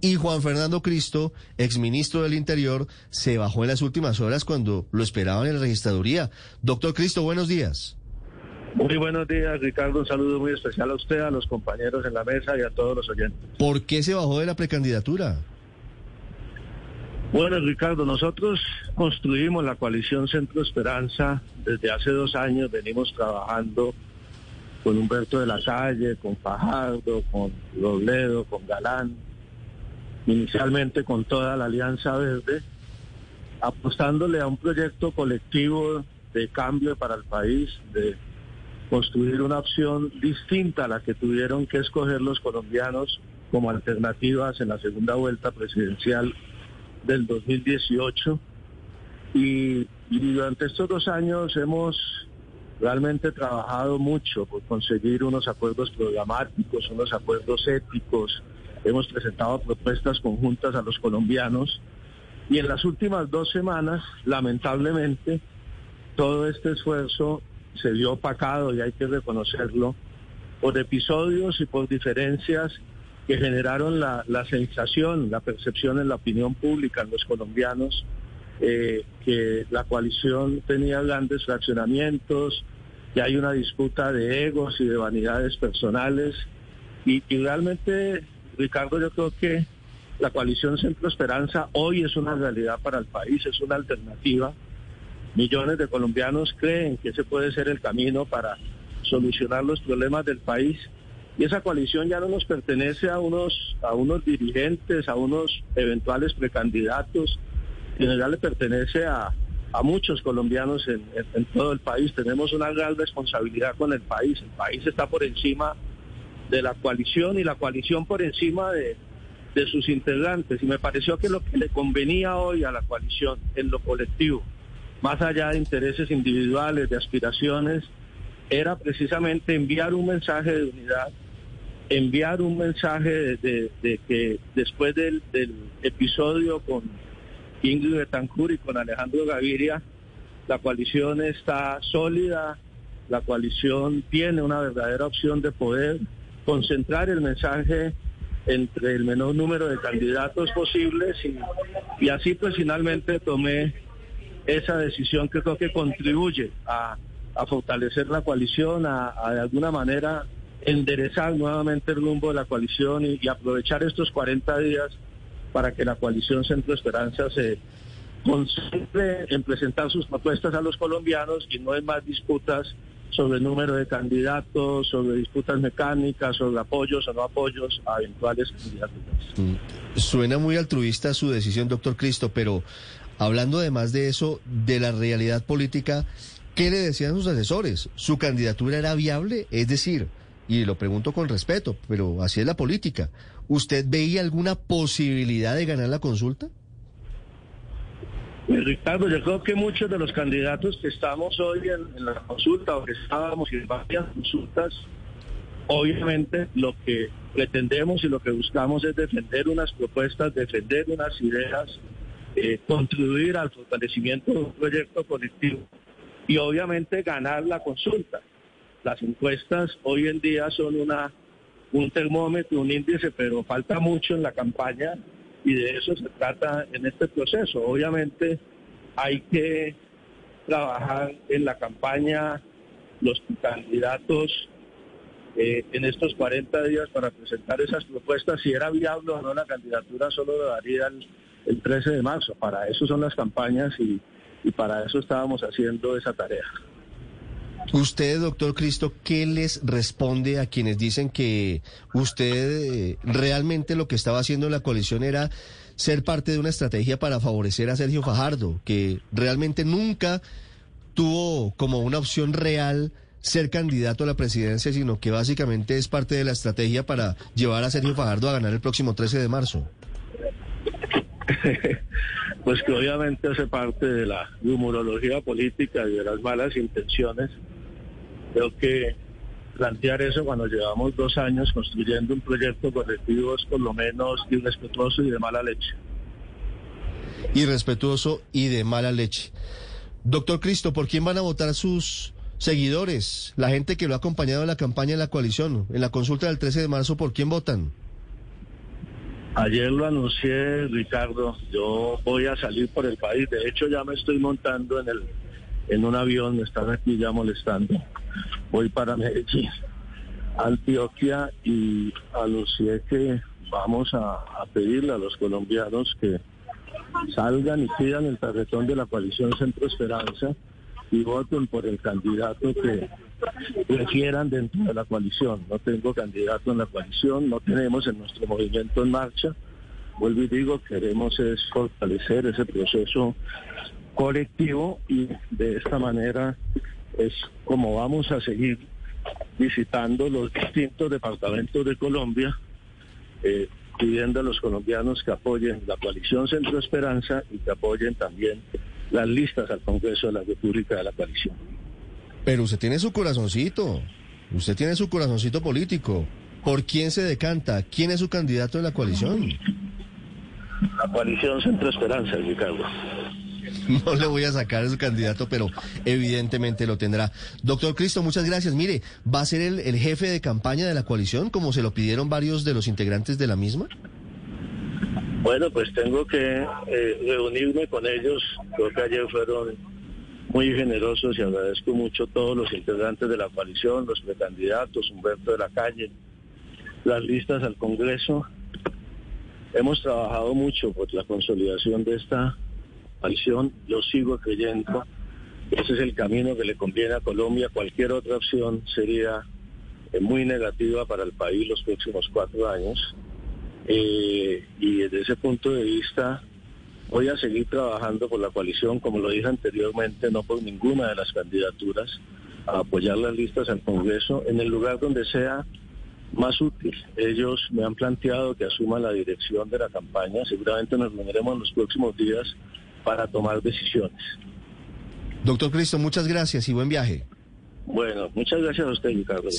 Y Juan Fernando Cristo, exministro del Interior, se bajó en las últimas horas cuando lo esperaban en la registraduría. Doctor Cristo, buenos días. Muy buenos días, Ricardo. Un saludo muy especial a usted, a los compañeros en la mesa y a todos los oyentes. ¿Por qué se bajó de la precandidatura? Bueno, Ricardo, nosotros construimos la coalición Centro Esperanza desde hace dos años. Venimos trabajando con Humberto de la Calle, con Fajardo, con Robledo, con Galán, inicialmente con toda la Alianza Verde, apostándole a un proyecto colectivo de cambio para el país, de construir una opción distinta a la que tuvieron que escoger los colombianos como alternativas en la segunda vuelta presidencial del 2018. Y, durante estos dos años hemos realmente trabajado mucho por conseguir unos acuerdos programáticos, unos acuerdos éticos. Hemos presentado propuestas conjuntas a los colombianos y en las últimas dos semanas, lamentablemente, todo este esfuerzo se vio opacado y hay que reconocerlo por episodios y por diferencias que generaron la, sensación, la percepción en la opinión pública en los colombianos eh, que la coalición tenía grandes fraccionamientos, que hay una disputa de egos y de vanidades personales. Y, y, realmente, Ricardo, yo creo que la coalición Centro Esperanza hoy es una realidad para el país, es una alternativa Millones de colombianos creen que ese puede ser el camino para solucionar los problemas del país. Y esa coalición ya no nos pertenece a unos, a unos dirigentes, a unos eventuales precandidatos, sino ya le pertenece a, muchos colombianos en, todo el país. Tenemos una gran responsabilidad con el país. El país está por encima de la coalición y la coalición por encima de, de sus integrantes. Y me pareció que lo que le convenía hoy a la coalición en lo colectivo más allá de intereses individuales, de aspiraciones, era precisamente enviar un mensaje de unidad, enviar un mensaje de, que después del, episodio con Ingrid Betancourt y con Alejandro Gaviria, la coalición está sólida, la coalición tiene una verdadera opción de poder concentrar el mensaje entre el menor número de candidatos posibles y, y así pues finalmente tomé esa decisión que creo que contribuye a, fortalecer la coalición, a, de alguna manera enderezar nuevamente el rumbo de la coalición y, aprovechar estos 40 días para que la coalición Centro Esperanza se concentre en presentar sus propuestas a los colombianos y no en más disputas sobre el número de candidatos, sobre disputas mecánicas, sobre apoyos o no apoyos a eventuales candidatos. Mm, suena muy altruista su decisión, doctor Cristo, pero Hablando además de eso, de la realidad política, ¿qué le decían sus asesores? ¿Su candidatura era viable? Es decir, y lo pregunto con respeto, pero así es la política, ¿usted veía alguna posibilidad de ganar la consulta? Pues, Ricardo, yo creo que muchos de los candidatos que estamos hoy en, la consulta o que estábamos en varias consultas, obviamente lo que pretendemos y lo que buscamos es defender unas propuestas, defender unas ideas eh, contribuir al fortalecimiento de un proyecto colectivo y obviamente ganar la consulta. Las encuestas hoy en día son una un termómetro, un índice, pero falta mucho en la campaña y de eso se trata en este proceso. Obviamente hay que trabajar en la campaña los candidatos eh, en estos 40 días para presentar esas propuestas. Si era viable o no la candidatura, solo lo daría el el 13 de marzo. Para eso son las campañas y, para eso estábamos haciendo esa tarea. Usted, doctor Cristo, ¿qué les responde a quienes dicen que usted eh, realmente lo que estaba haciendo en la coalición era ser parte de una estrategia para favorecer a Sergio Fajardo, que realmente nunca tuvo como una opción real ser candidato a la presidencia, sino que básicamente es parte de la estrategia para llevar a Sergio Fajardo a ganar el próximo 13 de marzo? pues que obviamente hace parte de la humorología política y de las malas intenciones. Creo que plantear eso cuando llevamos dos años construyendo un proyecto colectivo es por lo menos irrespetuoso y de mala leche. Irrespetuoso y de mala leche. Doctor Cristo, ¿por quién van a votar sus seguidores? La gente que lo ha acompañado en la campaña de la coalición, en la consulta del 13 de marzo, ¿por quién votan? Ayer lo anuncié, Ricardo, yo voy a salir por el país. De hecho, ya me estoy montando en el en un avión, me están aquí ya molestando. Voy para Medellín, Antioquia, y anuncié que vamos a, pedirle a los colombianos que salgan y pidan el tarjetón de la coalición Centro Esperanza y voten por el candidato que prefieran dentro de la coalición. No tengo candidato en la coalición, no tenemos en nuestro movimiento en marcha. Vuelvo y digo, queremos es fortalecer ese proceso colectivo y de esta manera es como vamos a seguir visitando los distintos departamentos de Colombia, eh, pidiendo a los colombianos que apoyen la coalición Centro Esperanza y que apoyen también las listas al Congreso de la República de la coalición. Pero usted tiene su corazoncito, usted tiene su corazoncito político. ¿Por quién se decanta? ¿Quién es su candidato de la coalición? La coalición Centro Esperanza, Ricardo. No le voy a sacar a su candidato, pero evidentemente lo tendrá. Doctor Cristo, muchas gracias. Mire, ¿va a ser el, el jefe de campaña de la coalición, como se lo pidieron varios de los integrantes de la misma? Bueno, pues tengo que eh, reunirme con ellos. Creo que ayer fueron muy generosos y agradezco mucho a todos los integrantes de la coalición, los precandidatos, Humberto de la Calle, las listas al Congreso. Hemos trabajado mucho por la consolidación de esta coalición. Yo sigo creyendo ese es el camino que le conviene a Colombia. Cualquier otra opción sería eh, muy negativa para el país los próximos cuatro años. Eh, y desde ese punto de vista voy a seguir trabajando por la coalición, como lo dije anteriormente, no por ninguna de las candidaturas, a apoyar las listas al Congreso en el lugar donde sea más útil. Ellos me han planteado que asuma la dirección de la campaña, seguramente nos reuniremos en los próximos días para tomar decisiones. Doctor Cristo, muchas gracias y buen viaje. Bueno, muchas gracias a usted, Ricardo.